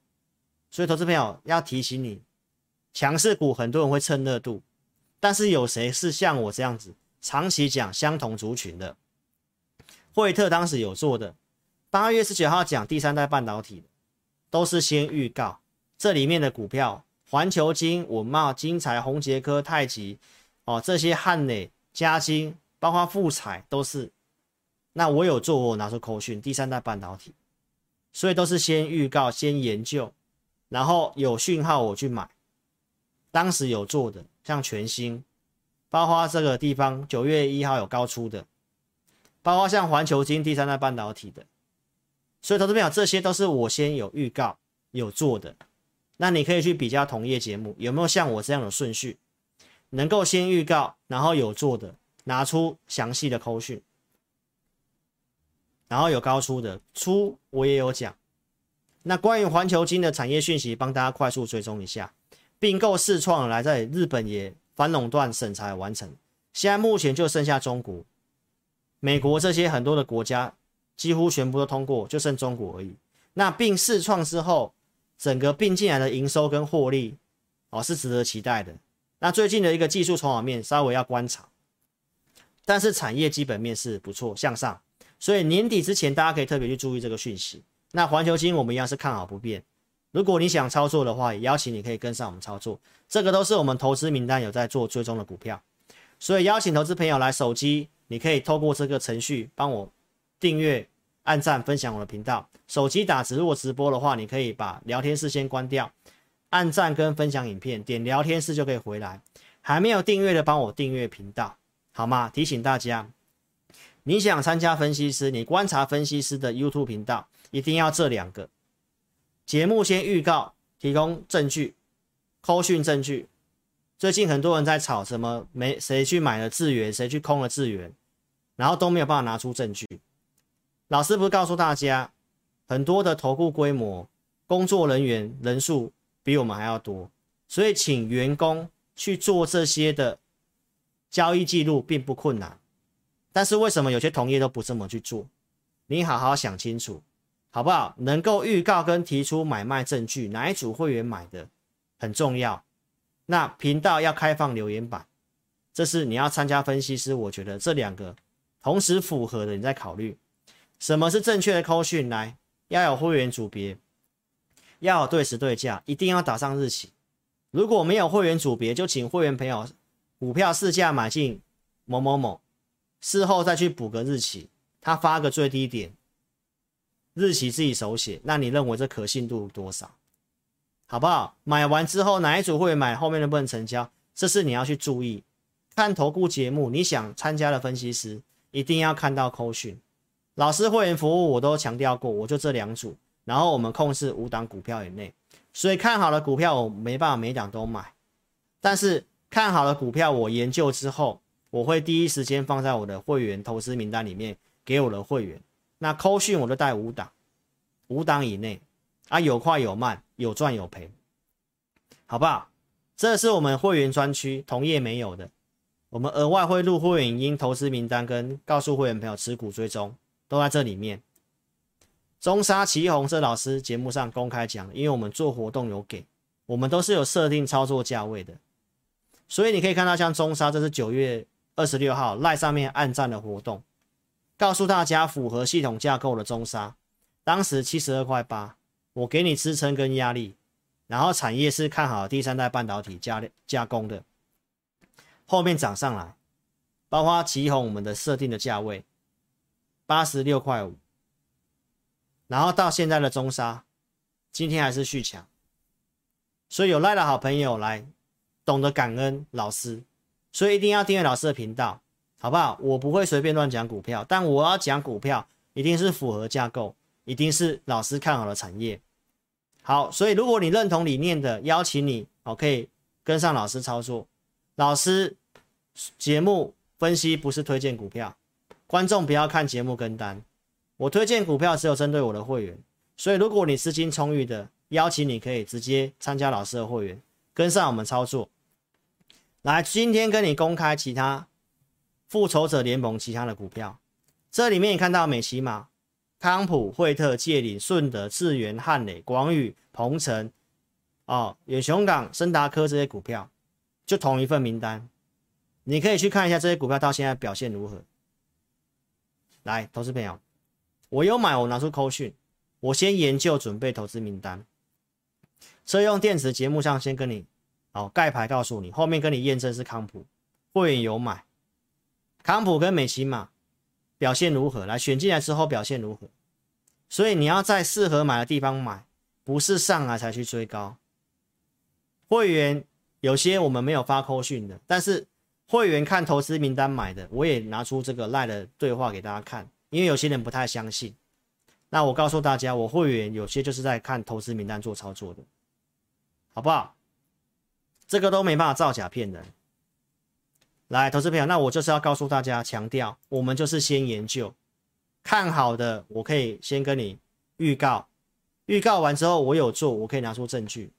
所以投资朋友要提醒你，强势股很多人会蹭热度，但是有谁是像我这样子长期讲相同族群的？惠特当时有做的，八月十九号讲第三代半导体，都是先预告，这里面的股票，环球晶、稳懋、精材、宏捷科、太极，哦，这些汉磊。嘉晶，包括富彩都是，那我有做，我拿出口讯，第三代半导体，所以都是先预告、先研究，然后有讯号我去买。当时有做的，像全新，包括这个地方九月一号有高出的，包括像环球金第三代半导体的，所以投资朋友这些都是我先有预告有做的，那你可以去比较同业节目有没有像我这样的顺序。能够先预告，然后有做的，拿出详细的扣讯，然后有高出的出，我也有讲。那关于环球金的产业讯息，帮大家快速追踪一下。并购世创来在日本也反垄断审查完成，现在目前就剩下中国、美国这些很多的国家几乎全部都通过，就剩中国而已。那并试创之后，整个并进来的营收跟获利，哦，是值得期待的。那最近的一个技术筹码面稍微要观察，但是产业基本面是不错向上，所以年底之前大家可以特别去注意这个讯息。那环球金我们一样是看好不变，如果你想操作的话，也邀请你可以跟上我们操作，这个都是我们投资名单有在做追踪的股票，所以邀请投资朋友来手机，你可以透过这个程序帮我订阅、按赞、分享我的频道。手机打字如果直播的话，你可以把聊天室先关掉。按赞跟分享影片，点聊天室就可以回来。还没有订阅的，帮我订阅频道，好吗？提醒大家，你想参加分析师，你观察分析师的 YouTube 频道，一定要这两个节目先预告，提供证据，扣讯证据。最近很多人在吵什么没谁去买了智源，谁去空了智源，然后都没有办法拿出证据。老师不是告诉大家，很多的投顾规模、工作人员人数。比我们还要多，所以请员工去做这些的交易记录并不困难，但是为什么有些同业都不这么去做？你好好想清楚，好不好？能够预告跟提出买卖证据，哪一组会员买的很重要。那频道要开放留言板，这是你要参加分析师，我觉得这两个同时符合的，你再考虑什么是正确的扣讯，来要有会员组别。要有对时对价，一定要打上日期。如果没有会员组别，就请会员朋友股票市价买进某某某，事后再去补个日期，他发个最低点，日期自己手写。那你认为这可信度多少？好不好？买完之后哪一组会买，后面能不能成交？这是你要去注意。看投顾节目，你想参加的分析师一定要看到扣讯。老师会员服务我都强调过，我就这两组。然后我们控制五档股票以内，所以看好的股票我没办法每档都买，但是看好的股票我研究之后，我会第一时间放在我的会员投资名单里面给我的会员。那扣讯我都带五档，五档以内啊，有快有慢，有赚有赔，好不好？这是我们会员专区同业没有的，我们额外会录会员因投资名单跟告诉会员朋友持股追踪都在这里面。中沙、奇鋐这老师节目上公开讲，因为我们做活动有给，我们都是有设定操作价位的，所以你可以看到像中沙，这是九月二十六号赖上面按赞的活动，告诉大家符合系统架构的中沙，当时七十二块八，我给你支撑跟压力。然后产业是看好第三代半导体加加工的，后面涨上来，包括奇鋐我们的设定的价位八十六块五，然后到现在的中沙，今天还是续强，所以有赖的好朋友来，懂得感恩老师，所以一定要订阅老师的频道，好不好？我不会随便乱讲股票，但我要讲股票一定是符合架构，一定是老师看好的产业。好，所以如果你认同理念的，邀请你哦，可以跟上老师操作。老师节目分析不是推荐股票，观众不要看节目跟单。我推荐股票只有针对我的会员，所以如果你资金充裕的，邀请你可以直接参加老师的会员，跟上我们操作。来，今天跟你公开其他复仇者联盟其他的股票，这里面你看到美琪玛。康普、惠特、界领、顺德、智源、汉磊、广宇、鹏程、哦、远雄港、森达科这些股票，就同一份名单，你可以去看一下这些股票到现在表现如何。来，投资朋友，我有买，我拿出扣讯，我先研究准备投资名单，车用电子节目上先跟你哦盖牌告诉你，后面跟你验证是康普，会员有买，康普跟美琪玛。表现如何？来选进来之后表现如何？所以你要在适合买的地方买，不是上来才去追高。会员有些我们没有发扣讯的，但是会员看投资名单买的，我也拿出这个赖的对话给大家看，因为有些人不太相信。那我告诉大家，我会员有些就是在看投资名单做操作的，好不好？这个都没办法造假骗人。来，投资朋友，那我就是要告诉大家，强调我们就是先研究，看好的，我可以先跟你预告，预告完之后我有做，我可以拿出证据。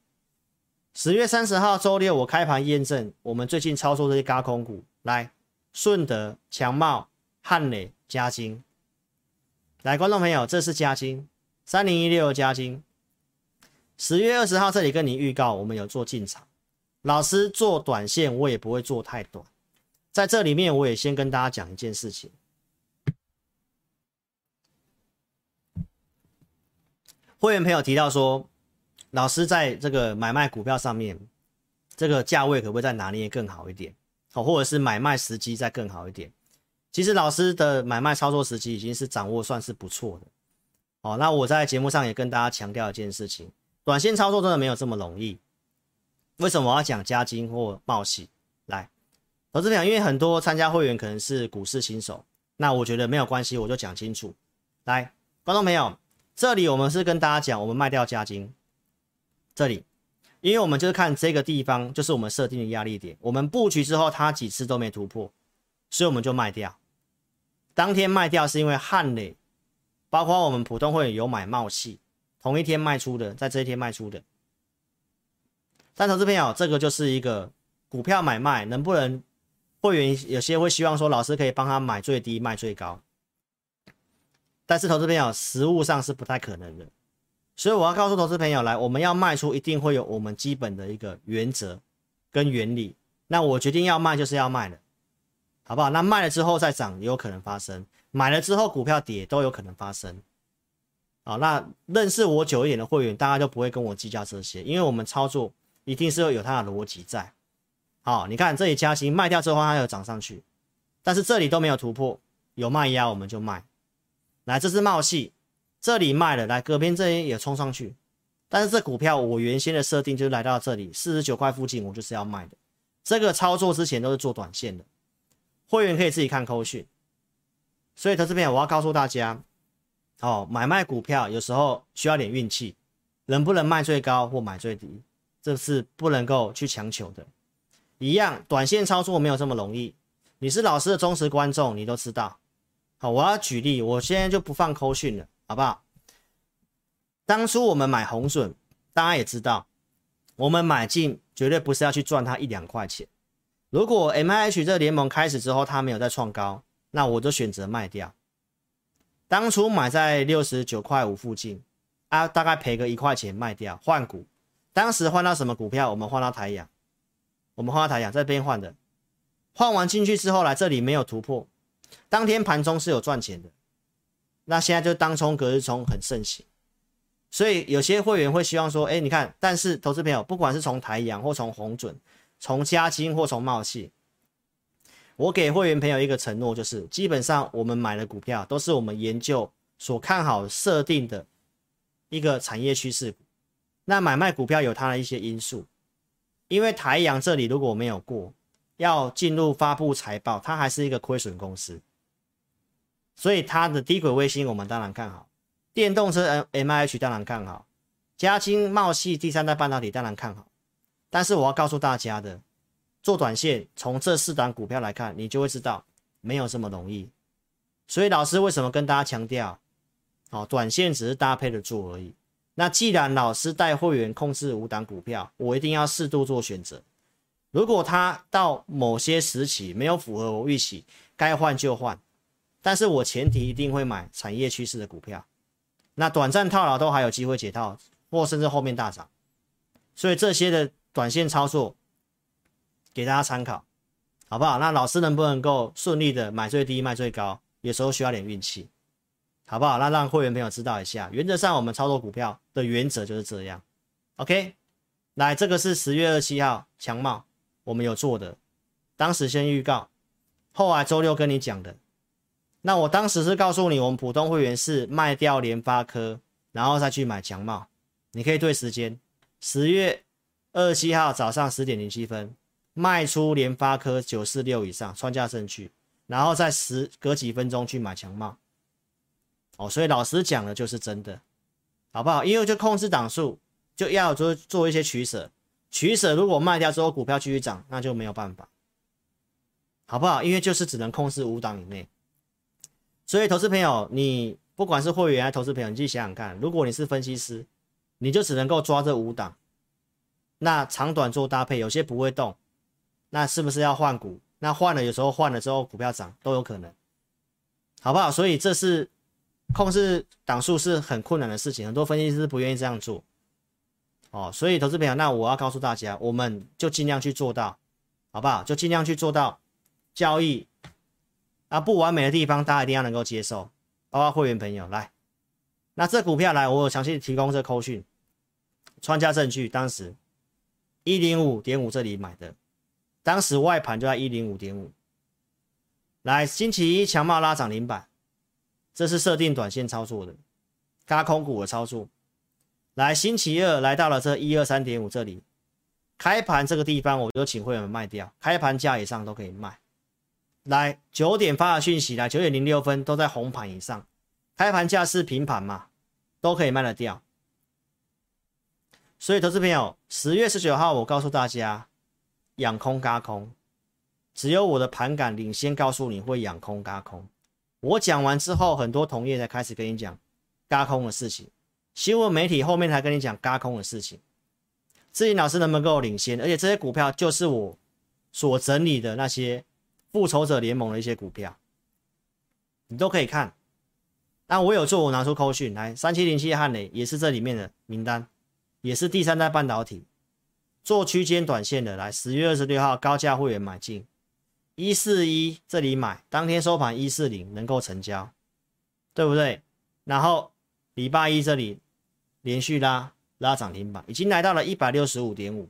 十月三十号周六我开盘验证，我们最近操作这些高空股，来，顺德、强茂、汉磊、嘉晶。来，观众朋友，这是嘉金，三零一六嘉晶。十月二十号这里跟你预告，我们有做进场，老师做短线，我也不会做太短。在这里面，我也先跟大家讲一件事情。会员朋友提到说，老师在这个买卖股票上面，这个价位可不可以再拿捏更好一点？哦，或者是买卖时机再更好一点？其实老师的买卖操作时机已经是掌握算是不错的。哦，那我在节目上也跟大家强调一件事情：短线操作真的没有这么容易。为什么我要讲加金或茂矽？来。投资朋友，因为很多参加会员可能是股市新手，那我觉得没有关系，我就讲清楚。来，观众朋友，这里我们是跟大家讲，我们卖掉加金，这里，因为我们就是看这个地方，就是我们设定的压力点，我们布局之后，它几次都没突破，所以我们就卖掉。当天卖掉是因为汉磊，包括我们普通会员有买茂矽，同一天卖出的，在这一天卖出的。但投资朋友，这个就是一个股票买卖能不能？会员有些会希望说，老师可以帮他买最低卖最高，但是投资朋友实物上是不太可能的，所以我要告诉投资朋友来，我们要卖出一定会有我们基本的一个原则跟原理。那我决定要卖就是要卖了，好不好？那卖了之后再涨也有可能发生，买了之后股票跌都有可能发生。好，那认识我久一点的会员，大家就不会跟我计较这些，因为我们操作一定是要有它的逻辑在。好，你看这里加息卖掉之后，它有涨上去，但是这里都没有突破，有卖压我们就卖。来，这是茂矽，这里卖了，来隔边这里也冲上去，但是这股票我原先的设定就是来到这里四十九块附近，我就是要卖的。这个操作之前都是做短线的，会员可以自己看扣讯。所以投资朋友，我要告诉大家，哦，买卖股票有时候需要点运气，能不能卖最高或买最低，这是不能够去强求的。一样，短线操作没有这么容易。你是老师的忠实观众，你都知道。好，我要举例，我现在就不放扣讯了，好不好？当初我们买红笋，大家也知道，我们买进绝对不是要去赚它一两块钱。如果 MIH 这个联盟开始之后，它没有再创高，那我就选择卖掉。当初买在六十九块五附近，啊，大概赔个一块钱卖掉换股。当时换到什么股票？我们换到台阳，我们换到台阳这边换的。换完进去之后来这里没有突破，当天盘中是有赚钱的。那现在就当冲隔日冲很盛行，所以有些会员会希望说，哎，你看，但是投资朋友不管是从台阳或从红准，从嘉金或从茂矽，我给会员朋友一个承诺，就是基本上我们买的股票都是我们研究所看好设定的一个产业趋势股。那买卖股票有它的一些因素，因为台阳这里如果没有过，要进入发布财报，它还是一个亏损公司。所以它的低轨卫星我们当然看好，电动车 M M I H 当然看好，嘉晶茂系第三代半导体当然看好。但是我要告诉大家的，做短线从这四档股票来看，你就会知道没有这么容易。所以老师为什么跟大家强调，哦，短线只是搭配着做而已。那既然老师带会员控制五档股票，我一定要适度做选择。如果它到某些时期没有符合我预期，该换就换。但是我前提一定会买产业趋势的股票，那短暂套牢都还有机会解套，或甚至后面大涨，所以这些的短线操作给大家参考，好不好？那老师能不能够顺利的买最低卖最高？有时候需要点运气，好不好？那让会员朋友知道一下，原则上我们操作股票的原则就是这样。OK，来，这个是十月二十七号强茂，我们有做的，当时先预告，后来周六跟你讲的。那我当时是告诉你，我们普通会员是卖掉联发科，然后再去买强茂。你可以对时间，十月二十七号早上十点零七分卖出联发科九四六以上穿价证据，然后再十隔几分钟去买强茂。哦，所以老师讲的就是真的，好不好？因为就控制档数，就要做做一些取舍，取舍如果卖掉之后股票继续涨，那就没有办法，好不好？因为就是只能控制五档以内。所以，投资朋友，你不管是会员还是投资朋友，你自己想想看，如果你是分析师，你就只能够抓这五档，那长短做搭配，有些不会动，那是不是要换股？那换了，有时候换了之后股票涨都有可能，好不好？所以这是控制档数是很困难的事情，很多分析师不愿意这样做。哦，所以投资朋友，那我要告诉大家，我们就尽量去做到，好不好？就尽量去做到交易。啊，不完美的地方，大家一定要能够接受，包括会员朋友来。那这股票来，我有详细提供这扣讯，穿价证据，当时一零五点五这里买的，当时外盘就在一零五点五。来，星期一强茂拉涨停板，这是设定短线操作的，轧空股的操作。来，星期二来到了这一二三点五这里，开盘这个地方，我就请会员卖掉，开盘价以上都可以卖。来九点发的讯息，来九点零六分都在红盘以上，开盘价是平盘嘛，都可以卖得掉。所以，投资朋友，十月十九号我告诉大家，养空轧空，只有我的盘感领先告诉你会养空轧空。我讲完之后，很多同业才开始跟你讲嘎空的事情，新闻媒体后面才跟你讲嘎空的事情。志霖老师能不能够领先？而且这些股票就是我所整理的那些。复仇者联盟的一些股票，你都可以看。那我有做，我拿出扣讯来，三七零七汉雷也是这里面的名单，也是第三代半导体，做区间短线的。来，十月二十六号高价会员买进一四一这里买，当天收盘一四零能够成交，对不对？然后礼拜一这里连续拉拉涨停板，已经来到了一百六十五点五，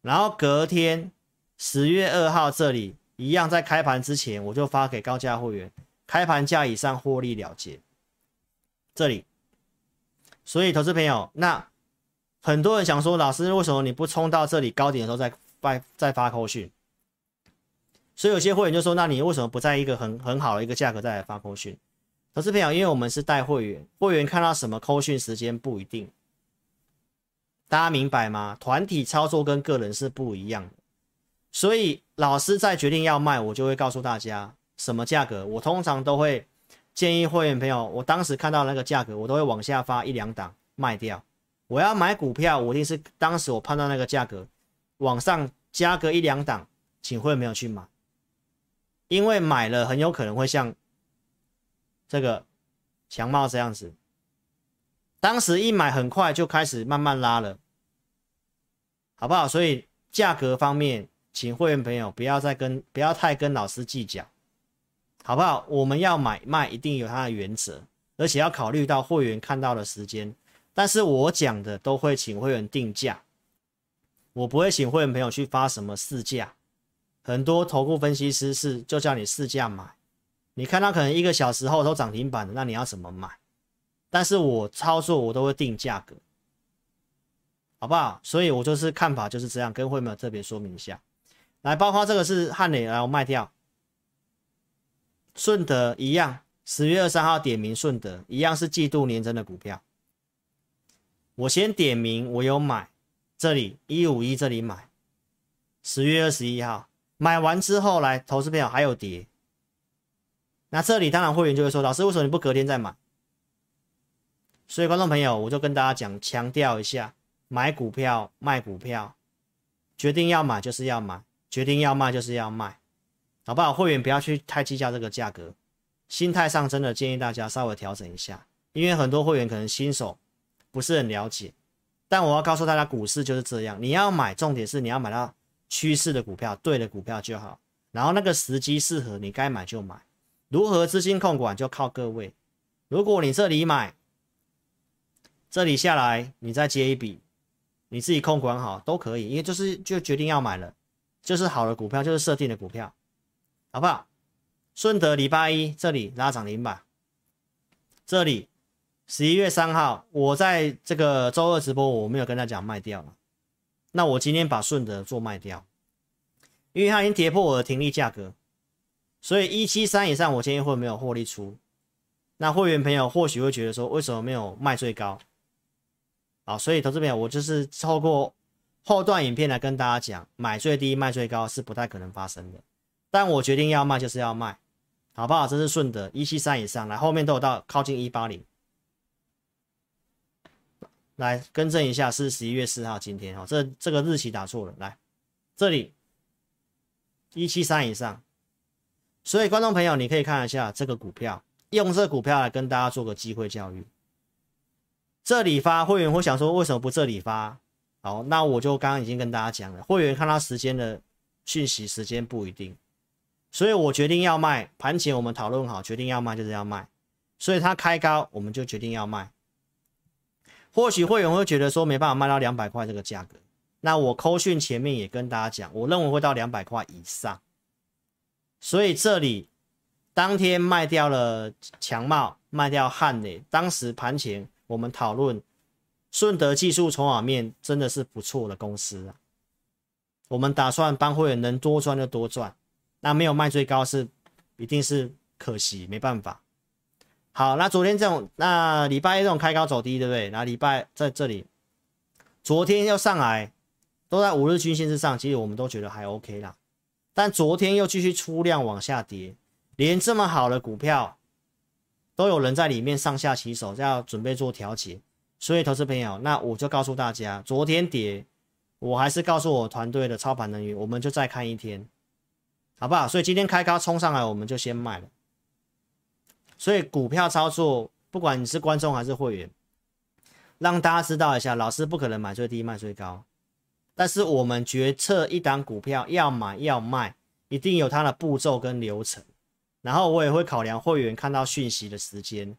然后隔天十月二号这里。一样，在开盘之前我就发给高价会员，开盘价以上获利了结。这里，所以投资朋友，那很多人想说，老师为什么你不冲到这里高点的时候再发再发扣讯？所以有些会员就说，那你为什么不在一个很很好的一个价格再来发扣讯？投资朋友，因为我们是带会员，会员看到什么扣讯时间不一定，大家明白吗？团体操作跟个人是不一样的。所以老师在决定要卖，我就会告诉大家什么价格。我通常都会建议会员朋友，我当时看到那个价格，我都会往下发一两档卖掉。我要买股票，我一定是当时我判断那个价格往上加个一两档，请会没有去买，因为买了很有可能会像这个强茂这样子，当时一买很快就开始慢慢拉了，好不好？所以价格方面，请会员朋友不要再跟不要太跟老师计较，好不好？我们要买卖一定有它的原则，而且要考虑到会员看到的时间。但是我讲的都会请会员定价，我不会请会员朋友去发什么市价。很多投顾分析师是就叫你试价买，你看他可能一个小时后都涨停板了，那你要怎么买？但是我操作我都会定价格，好不好？所以我就是看法就是这样，跟会员特别说明一下。来，包括这个是汉磊，来我卖掉。顺德一样，十月二十三号点名顺德一样是季度年增的股票。我先点名，我有买，这里一五一这里买，十月二十一号买完之后来投资票还有跌，那这里当然会员就会说，老师为什么你不隔天再买？所以观众朋友，我就跟大家讲，强调一下，买股票卖股票，决定要买就是要买，决定要卖就是要卖，好不好？会员不要去太计较这个价格，心态上真的建议大家稍微调整一下，因为很多会员可能新手。不是很了解，但我要告诉大家，股市就是这样。你要买，重点是你要买到趋势的股票，对的股票就好。然后那个时机适合，你该买就买。如何资金控管，就靠各位。如果你这里买，这里下来，你再接一笔，你自己控管好都可以。因为就是就决定要买了，就是好的股票，就是设定的股票，好不好？顺德礼拜一这里拉涨停吧，这里。十一月三号，我在这个周二直播，我没有跟他讲卖掉了。那我今天把顺德做卖掉，因为它已经跌破我的停利价格，所以一七三以上，我建议会没有获利出。那会员朋友或许会觉得说，为什么没有卖最高？好，所以投资朋友，我就是透过后段影片来跟大家讲，买最低卖最高是不太可能发生的。但我决定要卖就是要卖，好不好？这是顺德一七三以上，来后面都有到靠近一八零。来更正一下，是十一月四号，今天哈，这这个日期打错了。来，这里一七三以上，所以观众朋友，你可以看一下这个股票，用这个股票来跟大家做个机会教育。这里发会员会想说，为什么不这里发？好，那我就刚刚已经跟大家讲了，会员看到时间的讯息，时间不一定，所以我决定要卖。盘前我们讨论好，决定要卖就是要卖，所以它开高，我们就决定要卖。或许会员会觉得说没办法卖到两百块这个价格，那我扣讯前面也跟大家讲，我认为会到两百块以上，所以这里当天卖掉了强茂，卖掉汉磊，当时盘前我们讨论顺德技术筹码面真的是不错的公司啊，我们打算帮会员能多赚就多赚，那没有卖最高是一定是可惜，没办法。好，那昨天这种，那礼拜一这种开高走低，对不对？那礼拜在这里，昨天又上来，都在五日均线之上，其实我们都觉得还 OK 啦。但昨天又继续出量往下跌，连这么好的股票都有人在里面上下其手，要准备做调节。所以，投资朋友，那我就告诉大家，昨天跌，我还是告诉我团队的操盘人员，我们就再看一天，好不好？所以今天开高冲上来，我们就先卖了。所以股票操作，不管你是观众还是会员，让大家知道一下，老师不可能买最低卖最高，但是我们决策一档股票要买要卖，一定有它的步骤跟流程。然后我也会考量会员看到讯息的时间，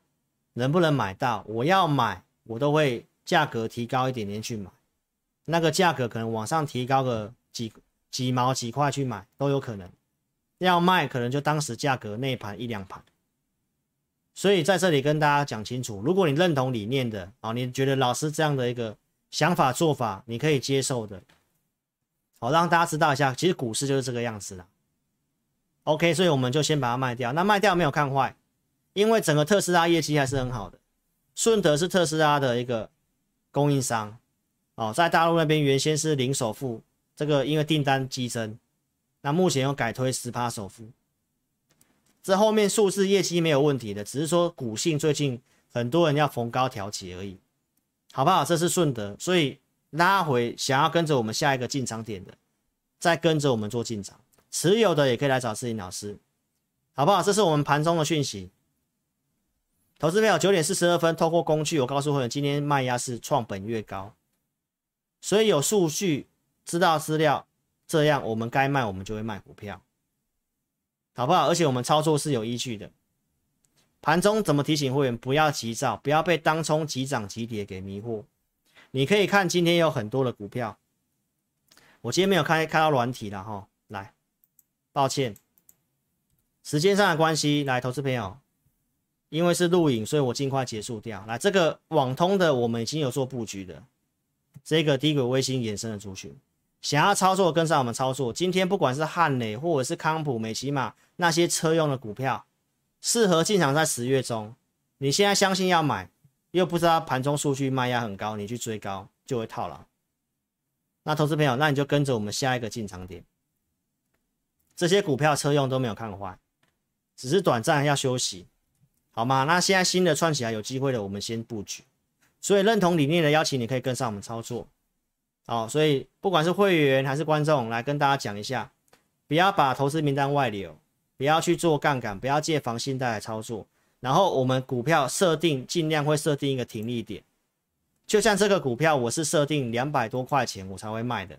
能不能买到。我要买，我都会价格提高一点点去买，那个价格可能往上提高个几几毛几块去买都有可能。要卖，可能就当时价格那盘一两盘。所以在这里跟大家讲清楚，如果你认同理念的啊，你觉得老师这样的一个想法做法你可以接受的，好，让大家知道一下，其实股市就是这个样子的。OK，所以我们就先把它卖掉。那卖掉没有看坏，因为整个特斯拉业绩还是很好的。顺德是特斯拉的一个供应商哦，在大陆那边原先是零首付，这个因为订单激增，那目前又改推十趴首付。这后面数字业绩没有问题的，只是说股性最近很多人要逢高调起而已。好不好？这是顺德，所以拉回想要跟着我们下一个进场点的，再跟着我们做进场，持有的也可以来找思颖老师，好不好？这是我们盘中的讯息。投资票，九点四十二分，透过工具，我告诉会员，今天卖压是创本月高，所以有数据知道资料，这样我们该卖我们就会卖股票，好不好？而且我们操作是有依据的。盘中怎么提醒会员不要急躁，不要被当冲急涨急跌给迷惑。你可以看今天有很多的股票，我今天没有开开到软体了哈。来，抱歉，时间上的关系，来，投资朋友，因为是录影，所以我尽快结束掉。来，这个网通的我们已经有做布局的，这个低轨卫星衍生的族群，想要操作跟上我们操作。今天不管是汉磊或者是康普、美骑马那些车用的股票。适合进场在十月中，你现在相信要买，又不知道盘中数据卖压很高，你去追高就会套牢。那投资朋友，那你就跟着我们下一个进场点。这些股票车用都没有看坏，只是短暂要休息，好吗？那现在新的串起来有机会的，我们先布局。所以认同理念的邀请，你可以跟上我们操作。哦，所以不管是会员还是观众，来跟大家讲一下，不要把投资名单外流。不要去做杠杆，不要借房信贷来操作。然后我们股票设定尽量会设定一个停利点，就像这个股票，我是设定两百多块钱我才会卖的。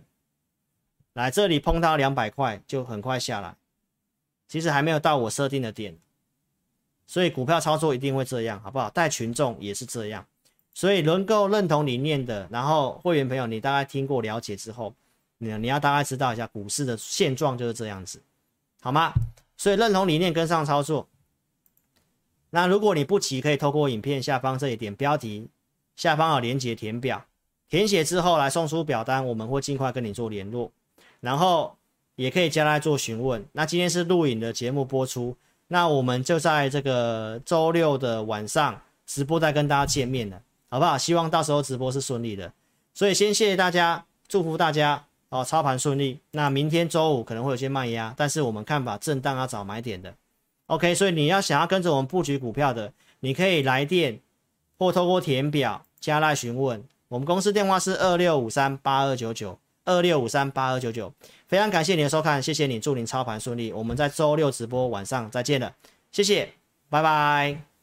来这里碰到两百块就很快下来，其实还没有到我设定的点，所以股票操作一定会这样，好不好？带群众也是这样，所以能够认同理念的，然后会员朋友你大概听过了解之后，你你要大概知道一下股市的现状就是这样子，好吗？所以认同理念跟上操作。那如果你不急，可以透过影片下方这一点标题下方有连接填表，填写之后来送出表单，我们会尽快跟你做联络。然后也可以加来做询问。那今天是录影的节目播出，那我们就在这个周六的晚上直播再跟大家见面了，好不好？希望到时候直播是顺利的。所以先谢谢大家，祝福大家。哦，操盘顺利。那明天周五可能会有些卖压，但是我们看法震荡要找买点的。OK，所以你要想要跟着我们布局股票的，你可以来电或透过填表加来询问。我们公司电话是二六五三八二九九二六五三八二九九。非常感谢你的收看，谢谢你，祝您操盘顺利。我们在周六直播晚上再见了，谢谢，拜拜。